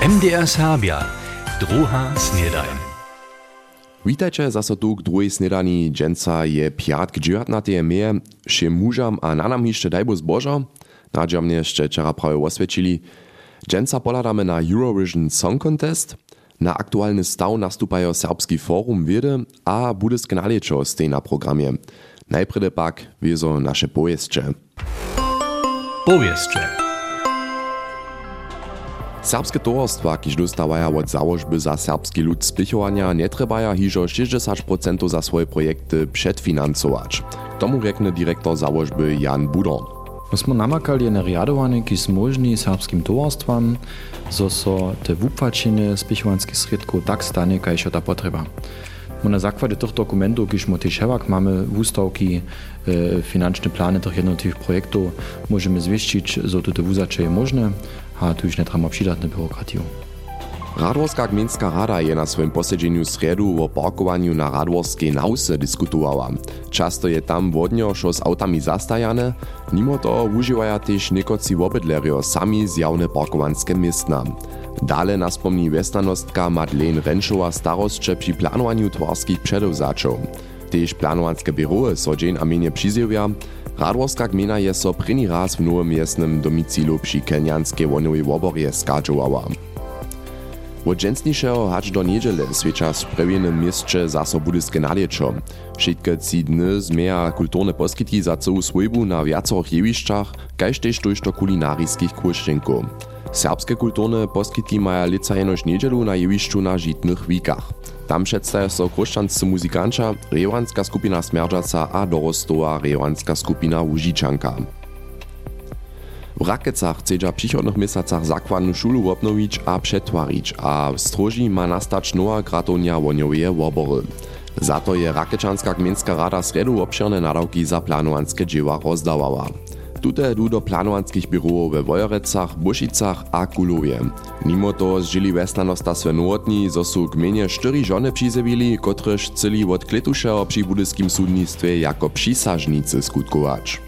MDR Serbia, druga snedajn. Witajcie zaso tu k druhej snedani. Dženca je pjatk 19. meje. Všem mužam a nanam jeszcze dajbo jeszcze wczoraj prawie oswiecili. Dženca poladamy na Eurovision Song Contest. Na aktualny staw nastupają serbski forum wiedy, a bude skanaliečo stej na programie. Najprede pak wiezo nasze pojeźdźcze. Powieszcze. Serbskie towarstwa, kiž dostawaja od założby za serbski lud spichowania, nie trebaja hižo 60% za swoje projekty przedfinansować. Tomu rekne dyrektor założby Jan Budon. My smo namakali na rjadovanje, ki zmožni serbskim tovarstvam, zo so te vupvačine spichovanskih sredkov tak stane, kaj še ta potreba. Na zakładzie tych dokumentów, kiż mo też mamy wustawki, e, financzne plany tych jednotliwych projektów, możemy zwieścić, że to te wuzacze je możne, a tu już nie trzeba przydatne byrokratię. Radworska gminska rada je na swoim posiedzeniu sredu o parkowaniu na radworskiej nause diskutowała. Často je tam wodnio šo z autami zastajane, mimo to używają też niekoci obydlerio sami zjawne parkowanskie miestna. Dale naspomni westanostka Madeleine Renschowa starostcze przy planowaniu twarskich przedowzaczów. Tež planowanske biroje so dzień a przyzjewia, Radworska gmina je so první raz v nowym miestnym domicilu przy kenjanskiej wonowej woborje skadżowała. Od dżęsnišeho hač do niedziele svědča v prewienym mieście zaso budyske naliečo. Všetke ci dny zmeja kulturne poskyty za celú svojbu na viacoch jevišćach, kaž tež tojšto kulinarických kruščenkov. Serbske kulturne poskyty maja lica jenož niedzielu na jevišću na žitnych wikach. Tam predstaja so kruščanci muzikanča, rejoanska skupina Smerdžaca a dorostová rejoanska skupina Užičanka. V Rakecach chcedža příchodných mesacach zakvannú šulu obnoviť a přetvariť a v stroži má nastať nová kratovňa voňovie obory. Za to je Rakečanská gmenská rada sredu obširné nadawki za planowanske dzieła rozdawała. Tute do planowanskich biurów we Wojerecach, Bušicach a Kulowie. Mimo to zžili westanosta swe nowotni, zo su gminie štyri żony přizewili, kotrež chceli od kletušeho przy budyskim sudnictwie jako přisažnicy skutkować.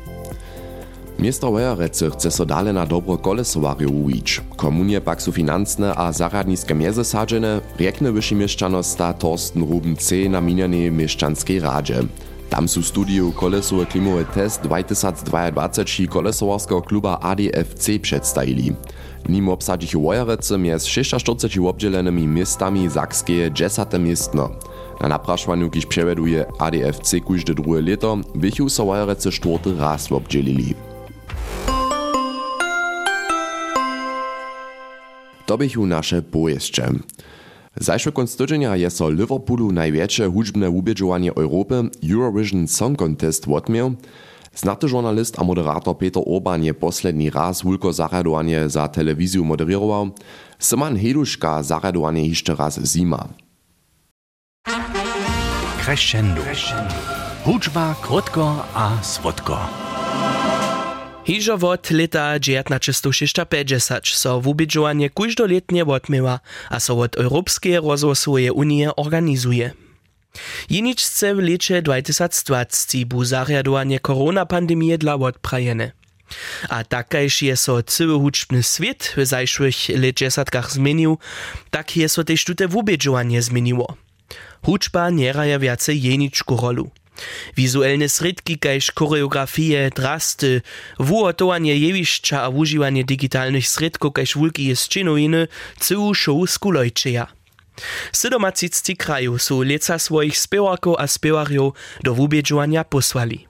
Miasto Wojerece chce so dale na dobro kolesowariu uwić. Komunie pak su finansne a zaradniske mjezy sadzene, riekne wyši mieszczanosta Torsten Ruben C. na minjanej mieszczanskiej radzie. Tam su studiju kolesowe klimowe test 2022 kolesowarskiego kluba ADFC przedstawili. Nim obsadzichu Wojerece mjez 46 obdzielonymi miastami Sakskie 10 miestno. Na napraszwaniu, kiż przeweduje ADFC kujde drugie leto, wychu so Wojerece czwarty raz obdzielili. To bychu nasze pojeźdźcze. Zajszły konstytucja je so Liverpoolu największe hudźbne ubieżowanie Europy Eurovision Song Contest odmiał. Znaty journalist a moderator Peter Orban je posledni raz wulko zaradowanie za telewizju moderował. Syman Heduszka zaradowanie jeszcze raz zima. Crescendo. Hudźba krótko a słodko. Hižo wot leta 1950 so wubidżowanie kujdoletnie wotmywa, a so wot Europskie rozwosowe unie organizuje. Jeniczce w lecie 2020 bu zariadowanie koronapandemie dla wotprajene. A takajż je so cały huczbny świat w zajszłych leczesatkach zmienił, tak je so też tute wubidżowanie zmieniło. Huczba nie raja więcej jeniczku rolu. Wizualne sredki kaž choreografije, drasty, wuotowanie jewišća a używanie digitalnych sredków kaž wulki jest činowiny, całą show skulojčeja. Siedemacicci kraju su leca swoich spiewaków a spiewariów do wubieżowania posłali.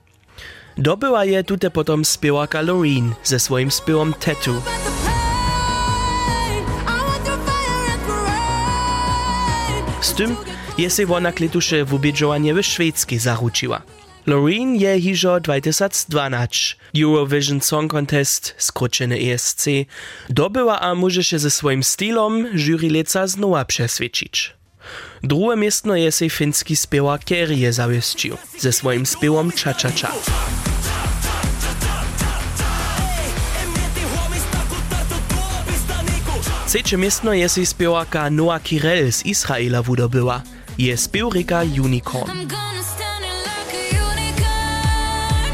Dobyła je tute potom spiewaka Loreen ze swoim spiewom Tattoo. Z je se wona kletuše wubědžovanie w Švédsky zaručiła. Loreen je hižo 2012 Eurovision Song Contest, skrócene ESC, dobyła a może się ze swoim stylom jury leca znowa przesvědčić. Drugie miestno je se finski spiewak Kerje zawieszczył ze swoim spiewom Cha Cha Cha. Trzecie miestno je se spiewaka Noa Kirel z Izraela wudobyła. Je spiewrika Unicorn. I'm gonna stand it like a unicorn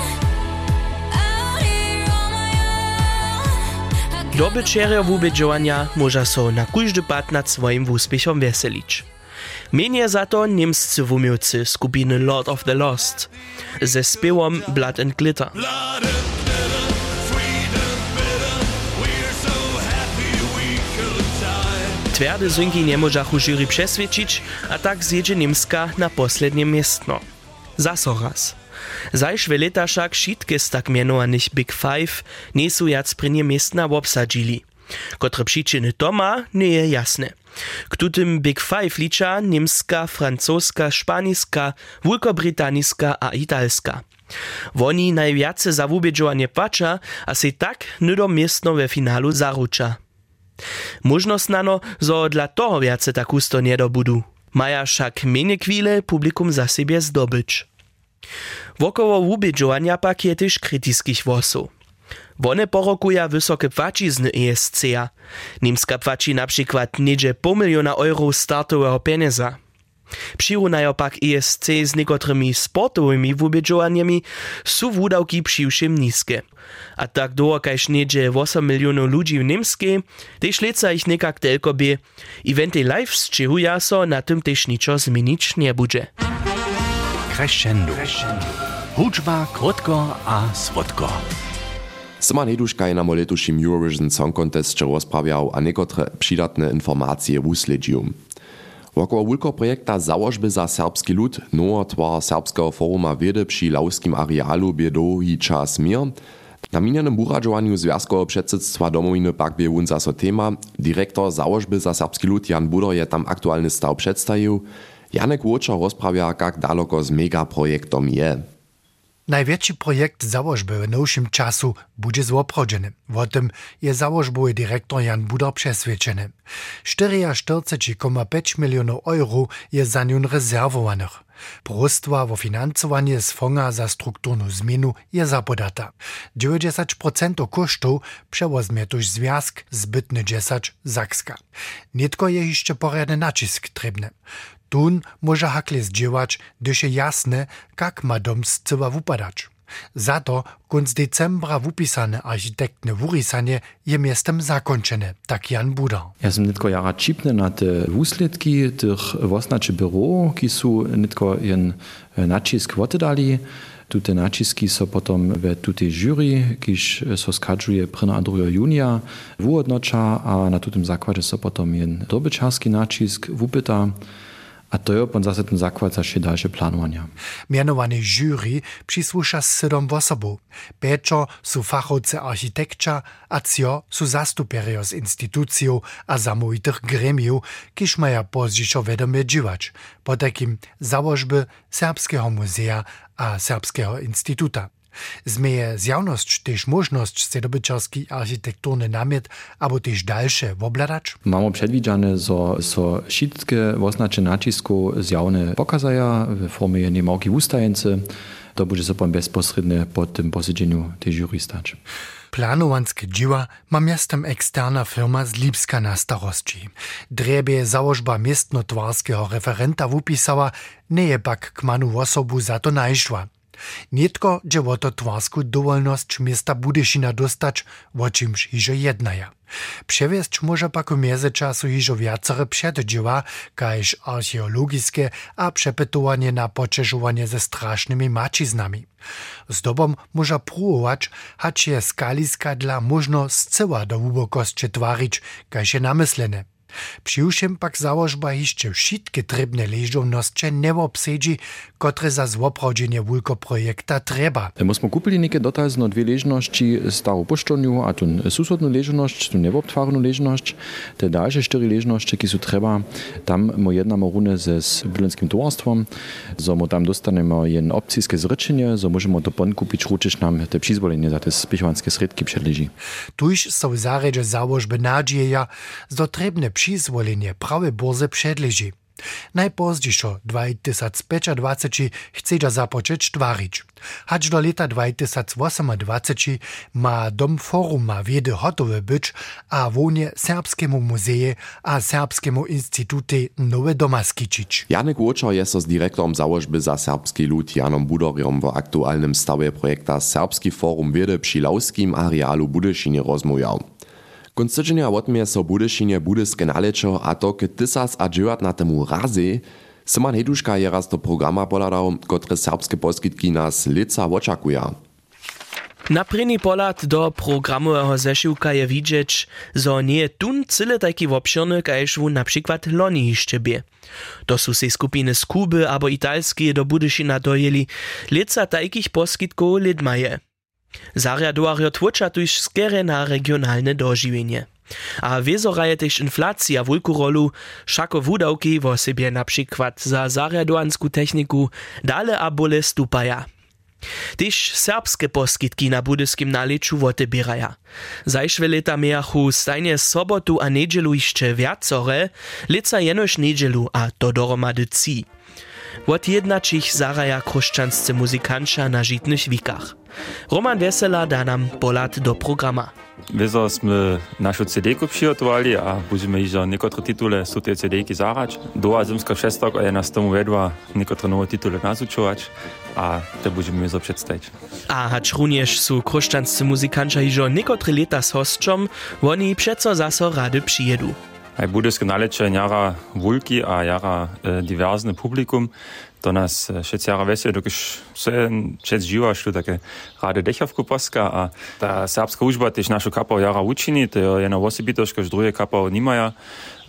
out here on my own. I Dobyczerjo wubědžovanja może so na kóždy pad nad swoim úspěchom veselić. Mienie za to niemscy wumiłcy skupiny Lord of the Lost ze śpiewom Blood and Glitter. Twarde synki nie możachu jury przesvědčić, a tak zjedzie Niemska na poslednie miestno. Zaso raz. Zajszwe leta však šitke z tak mianowanych Big Five nie sú jac prenie miestna obsadzili. Kotre przyczyny to ma, nie je jasne. K tutym Big Five licza niemska, francuska, szpaniska, wielkobrytaniska a italska. Woni najwiace za wubědžovanie płača a se tak nydo miestno we finalu zaruča. Možnost nano, zo dla toho viace tak usto nedobudu. Maja však menej chwile publikum za siebie zdobyć. Wokoło wubědžovania pak je tyž kritických wosów. One porokuja wysokie płacizny ESC-a. Niemska płaci na przykład niedzie pół miliona euro startowego pieniądza. Přirunajo pak ESC z niekotrymi sportowymi wubědžovaniami sú wudawki přiwšim niskie. A tak długo kaž niedzie 8 milionów ludzi w Niemskiej, tež leca ich nekak telko bie. Eventy live zčihuja so na tym tež ničo zmienić nie bude. Crescendo. Hudźba krótko a słodko. Sima Neduška je na letušim Eurovision Song Contestie rozprawiał a niekotre przydatne informacje wusledził. Wokoło wulko projekta Założby za serbski lud, nowa twar serbskiego foruma wiedy przy lauskim arealu biedohi czas mir, na minionym buradżowaniu Związkowego Przedsedztwa Domowiny pak bie wunza so tema, dyrektor Założby za serbski lud Jan Budor je tam aktualny staw przedstawił, Janek Łoczar rozprawia, jak daleko z megaprojektom je. Największy projekt założby w nowszym czasu będzie złoprodzony. O tym je założbowy dyrektor Jan Budor przeswiadczony. 44,5 milionów euro je za nią rezerwowanych. Prostwa wo finansowanie z fonga za strukturną zmienu je zapodata. 90% kosztów przewozmie tuż związk, zbytny 10 Zakska. Nitko je jeszcze porядny nacisk trebny. Gdyż je jasne, jak ma dom z cyła wupadać. Za to kunc decembra wupisane architektne wurisanie je miestem zakończone, tak Jan Buda. Ja sam nitko jara čipny na te wusledki tych wosnaczy büro, ki su nitko jen nacisk wotedali. Tute naciski so potom we tutej jury, kiž so skadžuje 1. a 2. junija, wuodnocza, a na tutym zakładzie so potom jen dobyczarski nacisk wupyta. A to je pon zase ten zakład za še dalsze planowania. Mianowany jury przysłusza sedom osobów. Pieczo su fachowcy architekcza, a cio su zastupierio z instytucją a zamówitych gremiów, kiż maja pozdzieszo wiadomie dziwać, po takim założby Serbskiego Muzea a Serbskiego Instytuta. Zmeje zjawność też możność sedobyczarski architekturny namiet, abo też dalsze wobladać? Mamy przedwidziane, że so wszystkie oznacze nacisku zjawne pokazaja w formie niemałki ustajence. To będzie pan bezpośrednio po tym posiedzeniu tej jury stać. Planowanskie dzieła ma miastem eksterna firma z Lipska na starości. Drebie założba miestnotwarskiego referenta wupisała, nie je pak k manu osobu za to najszła. Nietko dzieło to twarsku dowolność miasta Budyszina dostać, o czymś hiżo jednaja. Przewieźć może pak w międzyczasu hiżo wiacere przeddzieła, każ archeologiskie, a przepytowanie na poczeżowanie ze strasznymi maciznami. Zdobom może próbować, hać je skaliska dla można zcyła do łubokości twarić, każ je namyslene. Přiwšem pak założba jeszcze wszystkie trybne leżące nie obsedzi, które za złoprawdzenie wulko projekta trzeba. My smo kupili neke dotazno dwie leżności starą poszczoniu, a tu susodną leżność, tu niewobtwarną leżność. Te dalsze cztery leżności, które są trzeba, tam mo jedna runę ze z Bylenskim towarstwem, so mo tam dostanemy jen opcijskie zryczenie, so możemy to pon kupić, ruczyć nam te przyzwolenie za te spichowanskie sredki przedleży. Tuż są zaredzie założby nadzieja, że trebne przyzwolenie prawe borze przedleży. Najpozdziejszo 2025 chce da započeć tvarić. Hać do leta 2028 ma dom foruma wiedy hotowy być, a wonie Serbskiemu Muzeje a Serbskiemu Instytucie nowe doma skičić. Janek Łoczar jest z dyrektorem założby za serbski lud Janom Budorjem w aktualnym stawie projekta Serbski Forum Wiedy przy arealu Budyszynie rozmawiał. Konstydzenia odmie so Budyšinie budyske nalečo a to k tysas a dživat na temu razy, Simon Heduška je raz do programa poladał, kotre serbskie poskitki nas lica oczakuje. Na první pohled do programového zešiwka je widzieć, że nie je tun cyle taki obširny, kajž wun na przykład loni jeszcze bie. To sú se skupiny z Kuby abo Italskie do Budyšina dojeli, lica takich poskitków lidmaje. Zariadowario twuča tuž skere na regionalne dožiwienie. A wiezoraje też inflacja wielką rolu, szako wudawki wo sobie na przykład za zariadowansku techniku dale a bole stupaja. Tyž serbskie poskitki na budyskim naleczu wotebieraja. Zajszwe leta miachu stajnie sobotu a niedzielu jeszcze wiacore, lica jenoż niedzielu a to doromady ci. Wot jednačich zaraja kruščansce muzikanča na žitnych wikach. Roman Wesela da nam polat do programa. Wieso sme našu CD-ku a budeme iżo niekotore titule z tej CD-ki zarać. Doa zimska šestok a je nas tomu vedła niekotore nowe titule nazučować a to budeme iżo przedstawić. A hacz również su kruščansce muzikanča iżo niekotre leta s hostčom, oni przeco zaso rady przyjedu. Aj budyske nalecze jara wulki a jara e, diversne publikum. To nas e, šec jara vesel, dokiž se šec živa, što také rade dechavku poska a ta serbska užba tež našu kapał jara učini, to je jedna osibitoška, že drugie kapał nimaja.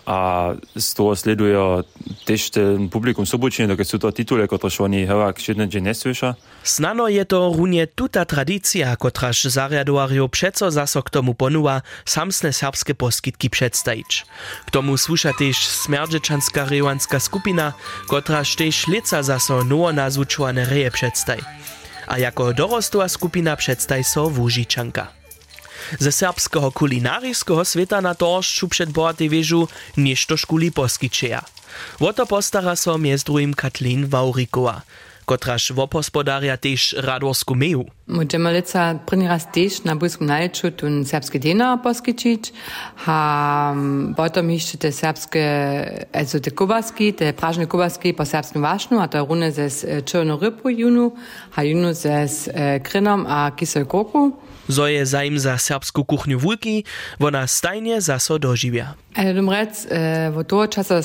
a z toho sledujejo tež ten publikum sobočne, dokaj sú to titule, ktoré oni hrávajú všetné, že neslyša. Snano je to runie tuta tradícia, kotraž zariadovario přeco zaso tomu ponuva samsne serbské poskytky předstajič. K tomu sluša tež smerdžečanská rejoanská skupina, kotraž tež lica zaso novo nazvučované reje předstaji. A jako dorostová skupina předstaji so Vúžičanka. ze serbského kulinárijského sveta na toršču před bohatý věžu něšto škuli poskyčeja. O to postara so mjez drugim Katlin Vaurikova. Kotraž wopospodarja tež Radorsku meju. Możemy lica první raz tež na Bujskom naleču tun serbske dena poskičić, a potom jeszcze te serbske, also te kubaski, te pražne kubaski po serbskim vašnu, a to rune ze černo rybu junu, a junu ze krynom a kisel koku. Zo je zaim za serbsku kuchniu wulki, wona stajnie zaso dożivia. Also dum rec, äh, wo to časa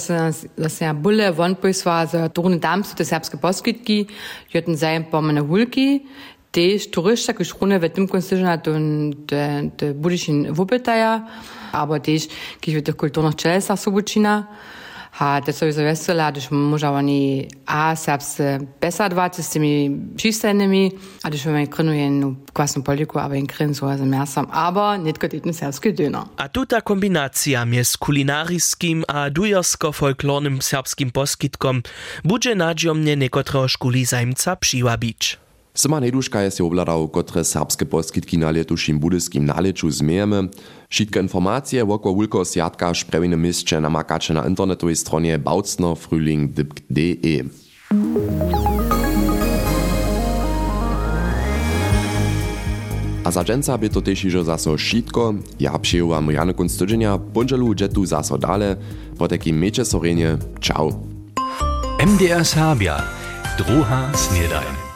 da se ja bulle von poisva za turne damsu te serbske poskitki, joten zaim po mene hulki, tež turista, ki šrune v tem konstižena tun te, te budišin vupetaja, aber tež, ki v teh kulturnih čelesah ha te sowieso wesela, duch Mojawani a serbs besser war ist mi schienemi, a duch en Grünnoien no kwassen Politiko awer en Grin so Mäsam, aber net gott iten serbske dënner. No. A tuta kombinacija mjes kulinarijskim, a dujarsko-folklornym serbskim poskitkom budže nađom nje nekotra škuli zajmca přivabič. Simon Heduška je si obladał, kotre serbskie poskitki na letušim budyskim naleczu zmiejemy. Wszystkie informacje wokół Wulko Sjadka w sprawnym mieście namakacie na internetowej stronie bautznerfrühling.de. A za dżęca by to też iżo zaso šitko. Ja przyjęłam Jany Kunstydzenia, bądźelu dżetu zaso dale. Po takim miecze sorenie. Ciao. MDR Serbia. Druha Snedajn.